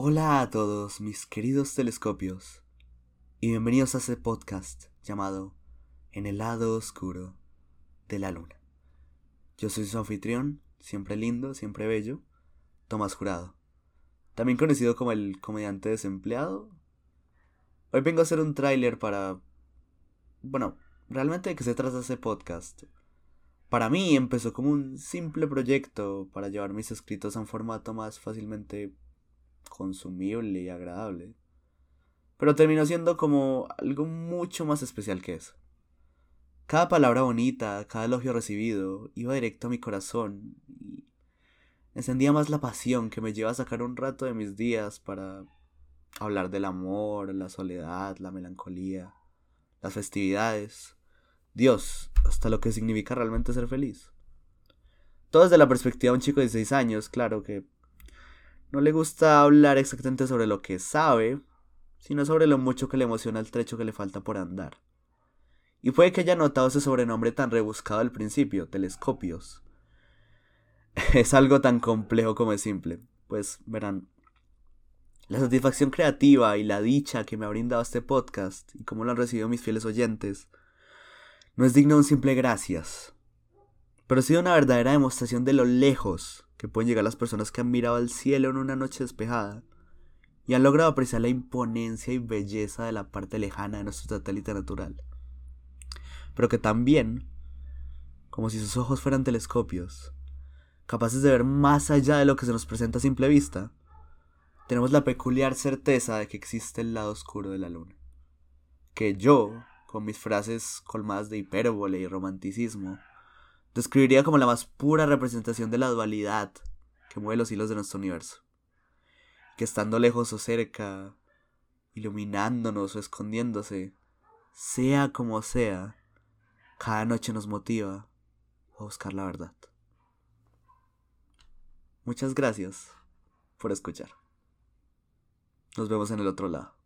Hola a todos mis queridos telescopios y bienvenidos a este podcast llamado En el lado oscuro de la luna. Yo soy su anfitrión, siempre lindo, siempre bello, Tomás Jurado, también conocido como el comediante desempleado. Hoy vengo a hacer un tráiler para... Bueno, realmente de qué se trata ese podcast. Para mí empezó como un simple proyecto para llevar mis escritos a un formato más fácilmente consumible y agradable. Pero terminó siendo como algo mucho más especial que eso. Cada palabra bonita, cada elogio recibido, iba directo a mi corazón y encendía más la pasión que me lleva a sacar un rato de mis días para hablar del amor, la soledad, la melancolía, las festividades, Dios, hasta lo que significa realmente ser feliz. Todo desde la perspectiva de un chico de 16 años, claro que no le gusta hablar exactamente sobre lo que sabe, sino sobre lo mucho que le emociona el trecho que le falta por andar. Y puede que haya notado ese sobrenombre tan rebuscado al principio, telescopios. Es algo tan complejo como es simple. Pues verán, la satisfacción creativa y la dicha que me ha brindado este podcast y cómo lo han recibido mis fieles oyentes, no es digno de un simple gracias, pero ha sido una verdadera demostración de lo lejos que pueden llegar las personas que han mirado al cielo en una noche despejada y han logrado apreciar la imponencia y belleza de la parte lejana de nuestro satélite natural. Pero que también, como si sus ojos fueran telescopios, capaces de ver más allá de lo que se nos presenta a simple vista, tenemos la peculiar certeza de que existe el lado oscuro de la luna. Que yo, con mis frases colmadas de hipérbole y romanticismo, describiría como la más pura representación de la dualidad que mueve los hilos de nuestro universo. Que estando lejos o cerca, iluminándonos o escondiéndose, sea como sea, cada noche nos motiva a buscar la verdad. Muchas gracias por escuchar. Nos vemos en el otro lado.